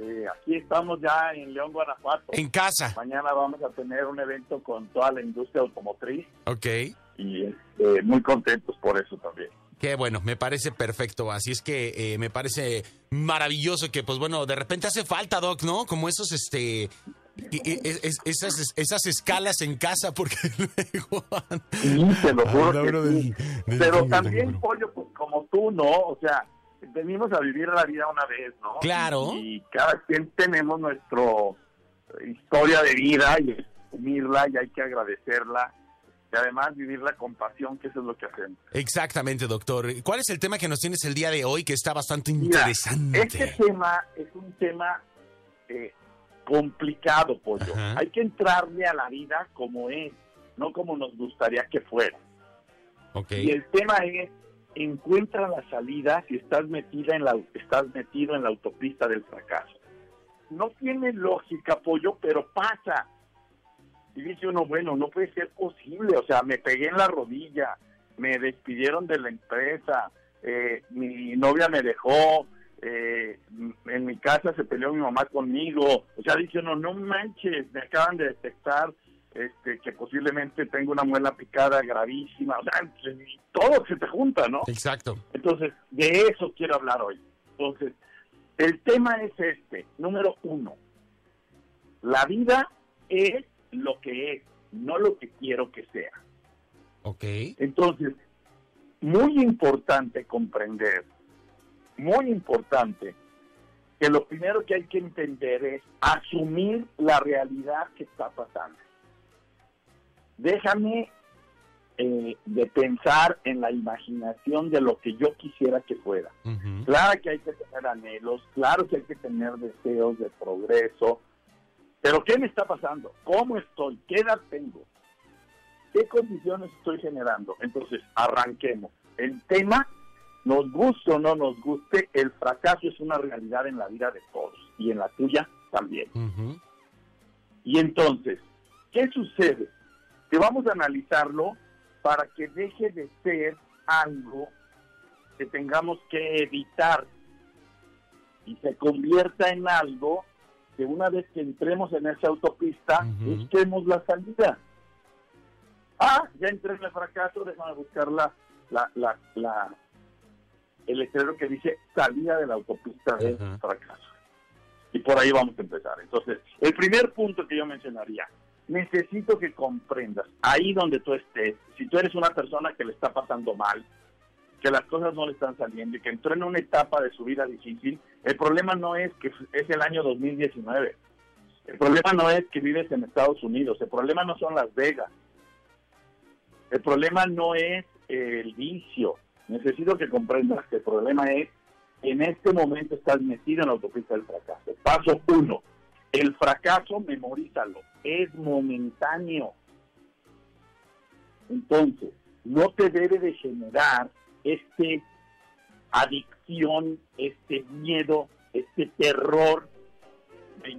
Este, aquí estamos ya en León, Guanajuato. En casa. Mañana vamos a tener un evento con toda la industria automotriz Ok. y este, muy contentos por eso también. Qué bueno, me parece perfecto. Así es que eh, me parece maravilloso que, pues bueno, de repente hace falta, Doc, ¿no? Como esos, este. i- i- es- esas, esas escalas en casa, porque luego. Sí, te lo juro que sí. del- del Pero también. Pollo, pues, como tú, ¿no? O sea, venimos a vivir la vida una vez, ¿no? Claro. Y cada quien tenemos nuestra historia de vida y asumirla y hay que agradecerla. Y además vivirla con pasión, que eso es lo que hacemos. Exactamente, doctor. ¿Cuál es el tema que nos tienes el día de hoy que está bastante Mira, interesante? Este tema es un tema eh, complicado, Pollo. Ajá. Hay que entrarle a la vida como es, no como nos gustaría que fuera. Ok. Y el tema es encuentra la salida si estás metida en la estás metido en la autopista del fracaso. No tiene lógica, pollo, pero pasa. Y dice uno, bueno, no puede ser posible, o sea, me pegué en la rodilla, me despidieron de la empresa, eh, mi novia me dejó, eh, en mi casa se peleó mi mamá conmigo, o sea, dice uno, no manches, me acaban de detectar este, que posiblemente tengo una muela picada gravísima, o sea, todo se te junta, ¿no? Exacto. Entonces, de eso quiero hablar hoy. Entonces, el tema es este, número uno, la vida es lo que es, no lo que quiero que sea. Ok. Entonces, muy importante comprender, muy importante, que lo primero que hay que entender es asumir la realidad que está pasando. Déjame eh, de pensar en la imaginación de lo que yo quisiera que fuera. Claro que hay que tener anhelos, claro que hay que tener deseos de progreso, pero ¿qué me está pasando? ¿Cómo estoy? ¿Qué edad tengo? ¿Qué condiciones estoy generando? Entonces, arranquemos. El tema, nos guste o no nos guste, el fracaso es una realidad en la vida de todos y en la tuya también. Y entonces, ¿qué sucede? Que vamos a analizarlo para que deje de ser algo que tengamos que evitar y se convierta en algo que una vez que entremos en esa autopista, Ujú. busquemos la salida. Ah, ya entré en el fracaso, déjame buscar la, la, la, la- el letrero que dice salida de la autopista del fracaso. Y por ahí vamos a empezar. Entonces, el primer punto que yo mencionaría, necesito que comprendas, ahí donde tú estés, si tú eres una persona que le está pasando mal, que las cosas no le están saliendo y que entró en una etapa de su vida difícil, el problema no es que es el año 2019. El problema no es que vives en Estados Unidos, el problema no son Las Vegas. El problema no es el vicio. Necesito que comprendas que el problema es en este momento estás metido en la autopista del fracaso. Paso uno, el fracaso memorízalo, es momentáneo. Entonces, no te debe de generar este adicción, este miedo, este terror.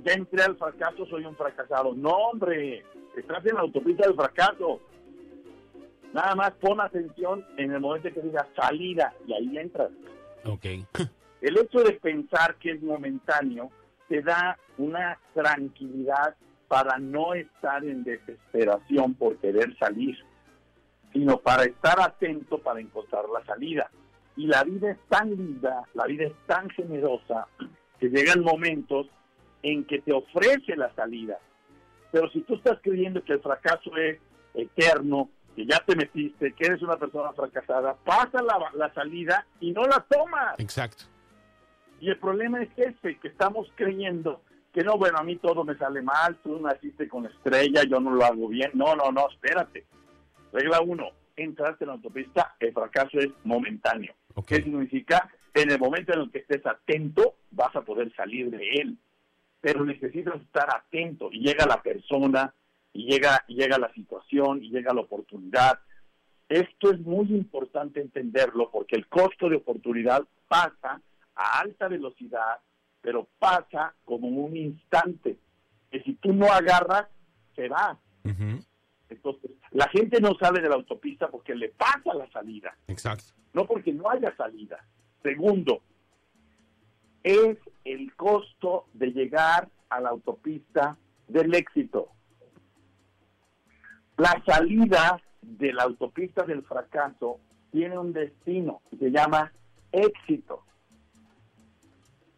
Ya entré al fracaso, soy un fracasado. No, hombre, estás en la autopista del fracaso. Nada más pon atención en el momento que digas salida y ahí entras. Ok. El hecho de pensar que es momentáneo te da una tranquilidad para no estar en desesperación por querer salir, sino para estar atento para encontrar la salida. Y la vida es tan linda, la vida es tan generosa, que llegan momentos en que te ofrece la salida. Pero si tú estás creyendo que el fracaso es eterno, que ya te metiste, que eres una persona fracasada, pasa la, la salida y no la tomas. Exacto. Y el problema es ese, que estamos creyendo que no, bueno, a mí todo me sale mal, tú naciste con estrella, yo no lo hago bien. No, no, no, espérate. Regla uno, entraste en la autopista, el fracaso es momentáneo. Ok. ¿Qué significa? En el momento en el que estés atento, vas a poder salir de él. Pero necesitas estar atento y llega la persona, y llega, y llega la situación, y llega la oportunidad. Esto es muy importante entenderlo porque el costo de oportunidad pasa a alta velocidad, pero pasa como un instante, que si tú no agarras, se va. Entonces, la gente no sale de la autopista porque le pasa la salida, Exacto. no porque no haya salida. Segundo, es el costo de llegar a la autopista del éxito. La salida de la autopista del fracaso tiene un destino que se llama éxito.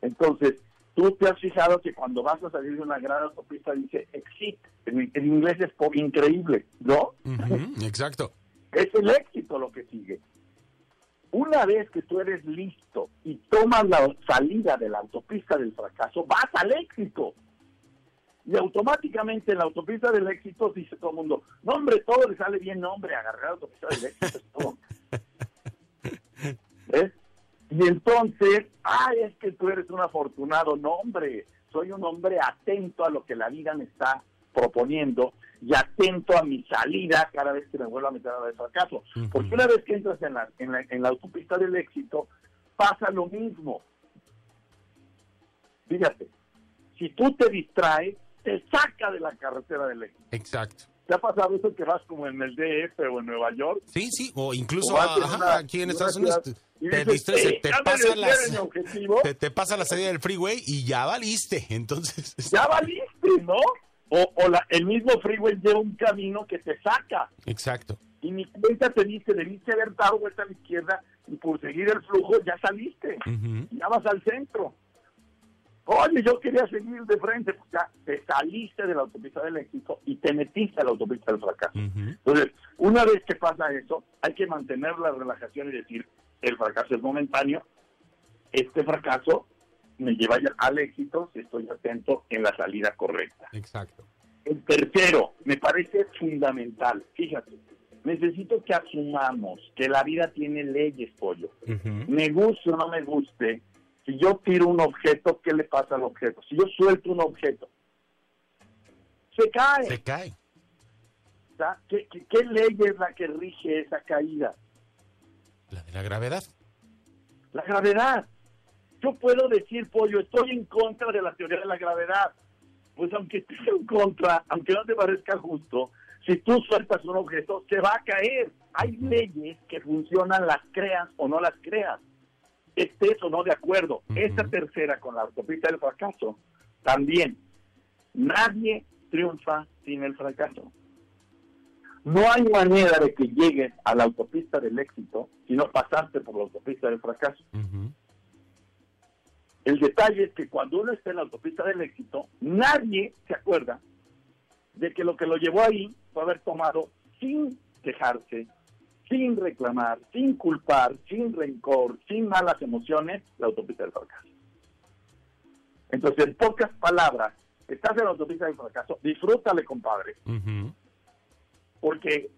Entonces, tú te has fijado que cuando vas a salir de una gran autopista dice exit. En, inglés es increíble, ¿no? exacto. Es el éxito lo que sigue. Una vez que tú eres listo y tomas la salida de la autopista del fracaso, vas al éxito. Y automáticamente en la autopista del éxito dice todo el mundo, no hombre, todo le sale bien, no hombre, agarrar la autopista del éxito es todo. ¿Ves? Y entonces, ay, es que tú eres un afortunado, no hombre, soy un hombre atento a lo que la vida me está proponiendo y atento a mi salida cada vez que me vuelvo a meter a la de fracaso. Porque una vez que entras en la, en, la, en la autopista del éxito, pasa lo mismo. Fíjate, si tú te distraes, te saca de la carretera del éxito. Exacto. ¿Te ha pasado eso que vas como en el DF o en Nueva York? Sí, sí, o incluso aquí en Estados Unidos te, distraes, te, pasa te, te, pasa la salida del freeway y ya valiste, entonces... Ya valiste, ¿no? O, el mismo freeway lleva un camino que te saca. Exacto. Y mi cuenta te dice, debiste haber dado vuelta a la izquierda y por seguir el flujo ya saliste. Ya vas al centro. Oye, yo quería seguir de frente, pues ya te saliste de la autopista del éxito y te metiste a la autopista del fracaso. Entonces, una vez que pasa eso, hay que mantener la relajación y decir, el fracaso es momentáneo, este fracaso me lleva al éxito si estoy atento en la salida correcta. Exacto. El tercero, me parece fundamental, fíjate, necesito que asumamos que la vida tiene leyes, pollo. Me guste o no me guste, si yo tiro un objeto, ¿qué le pasa al objeto? Si yo suelto un objeto, se cae. Se cae. ¿Qué, qué ley es la que rige esa caída? La de la gravedad. La gravedad yo puedo decir, pollo, estoy en contra de la teoría de la gravedad. Pues aunque estés en contra, aunque no te parezca justo, si tú sueltas un objeto, se va a caer. Hay leyes que funcionan, las creas o no las creas. Estés o no de acuerdo. Esta tercera con la autopista del fracaso, también. Nadie triunfa sin el fracaso. No hay manera de que llegues a la autopista del éxito si no pasaste por la autopista del fracaso. El detalle es que cuando uno está en la autopista del éxito, nadie se acuerda de que lo que lo llevó ahí fue haber tomado sin quejarse, sin reclamar, sin culpar, sin rencor, sin malas emociones, la autopista del fracaso. Entonces, en pocas palabras, estás en la autopista del fracaso, disfrútale, compadre. Porque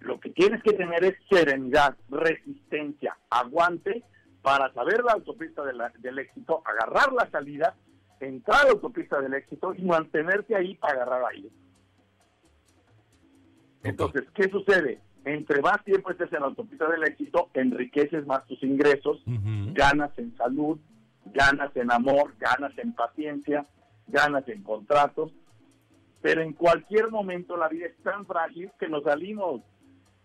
lo que tienes que tener es serenidad, resistencia, aguante para saber la autopista del éxito, agarrar la salida, entrar a la autopista del éxito y mantenerte ahí para agarrar ahí. Entonces, ¿qué sucede? Entre más tiempo estés en la autopista del éxito, enriqueces más tus ingresos, ganas en salud, ganas en amor, ganas en paciencia, ganas en contratos, pero en cualquier momento la vida es tan frágil que nos salimos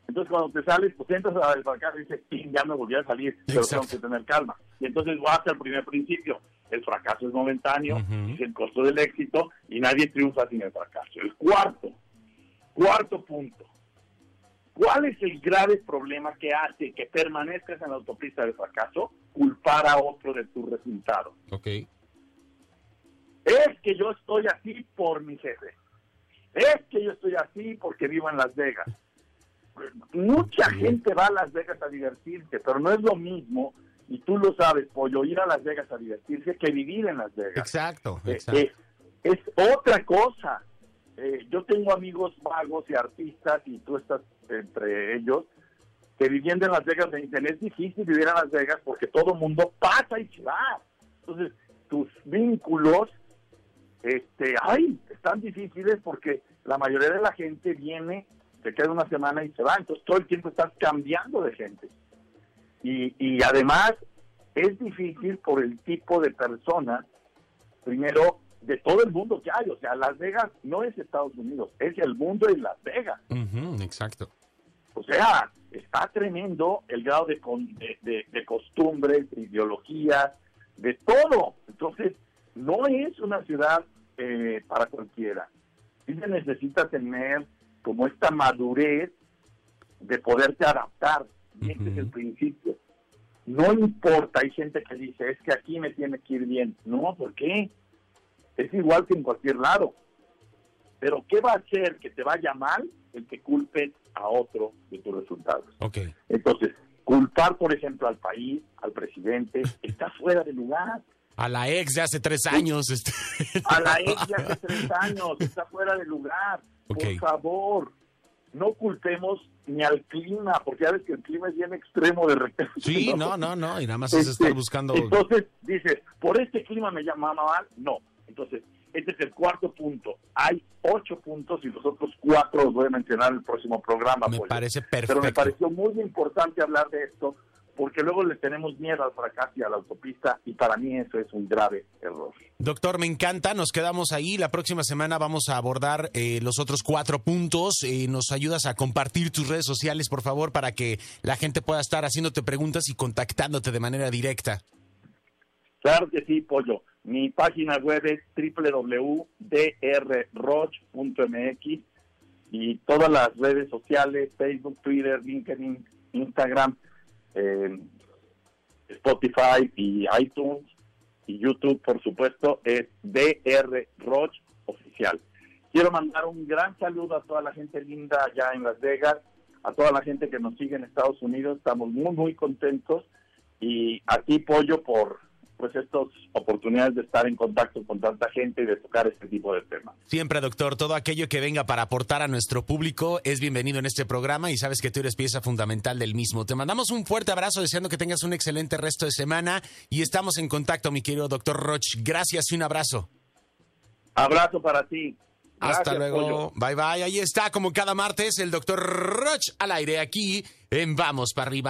entonces, cuando te sales, pues entras a fracaso y dices, ya me volví a salir, pero tengo que tener calma. Y entonces vas al primer principio. El fracaso es momentáneo, es el costo del éxito y nadie triunfa sin el fracaso. El cuarto, cuarto punto. ¿Cuál es el grave problema que hace que permanezcas en la autopista del fracaso? Culpar a otro de tu resultado. Ok. Es que yo estoy así por mi jefe. Es que yo estoy así porque vivo en Las Vegas mucha gente va a Las Vegas a divertirse, pero no es lo mismo, y tú lo sabes, Pollo, ir a Las Vegas a divertirse que vivir en Las Vegas. Exacto, eh, eh, es otra cosa. Eh, yo tengo amigos vagos y artistas, y tú estás entre ellos, que viviendo en Las Vegas me dicen, es difícil vivir en Las Vegas porque todo el mundo pasa y se va. Entonces, tus vínculos, este, ay, están difíciles porque la mayoría de la gente viene se queda una semana y se va. Entonces todo el tiempo estás cambiando de gente. Y, y además es difícil por el tipo de persona, primero, de todo el mundo que hay. O sea, Las Vegas no es Estados Unidos, es el mundo de Las Vegas. exacto. O sea, está tremendo el grado de, de, de, costumbres, de ideologías, de todo. Entonces, no es una ciudad eh, para cualquiera. Sí se necesita tener como esta madurez de poderte adaptar. Y este es el principio. No importa, hay gente que dice, es que aquí me tiene que ir bien. No, ¿por qué? Es igual que en cualquier lado. Pero ¿qué va a hacer que te vaya mal el que culpes a otro de tus resultados? Okay. Entonces, culpar, por ejemplo, al país, al presidente, está fuera de lugar. A la ex de hace tres años. Este... A la ex de hace tres años, está fuera de lugar. Okay. Por favor, no culpemos ni al clima, porque ya ves que el clima es bien extremo de repente. Sí, no, no, no, y nada más es estar buscando... Entonces, dices, ¿por este clima me llama mal? No. Entonces, este es el cuarto punto. Hay ocho puntos y los otros cuatro los voy a mencionar en el próximo programa. Me parece perfecto. Pero me pareció muy importante hablar de esto porque luego le tenemos miedo al fracaso y a la autopista y para mí eso es un grave error. Doctor, me encanta, nos quedamos ahí. La próxima semana vamos a abordar eh, los otros cuatro puntos. Eh, nos ayudas a compartir tus redes sociales, por favor, para que la gente pueda estar haciéndote preguntas y contactándote de manera directa. Claro que sí, Pollo. Mi página web es www.drroch.mx y todas las redes sociales, Facebook, Twitter, LinkedIn, Instagram, eh, Spotify y iTunes y YouTube, por supuesto, es DR Roch Oficial. Quiero mandar un gran saludo a toda la gente linda allá en Las Vegas, a toda la gente que nos sigue en Estados Unidos. Estamos muy, muy contentos y aquí pollo por pues estas oportunidades de estar en contacto con tanta gente y de tocar este tipo de temas. Siempre, doctor, todo aquello que venga para aportar a nuestro público es bienvenido en este programa y sabes que tú eres pieza fundamental del mismo. Te mandamos un fuerte abrazo deseando que tengas un excelente resto de semana y estamos en contacto, mi querido doctor Roch. Gracias y un abrazo. Abrazo para ti. Gracias, Hasta luego. Pollo. Bye bye. Ahí está, como cada martes, el doctor Roch al aire aquí en Vamos para arriba.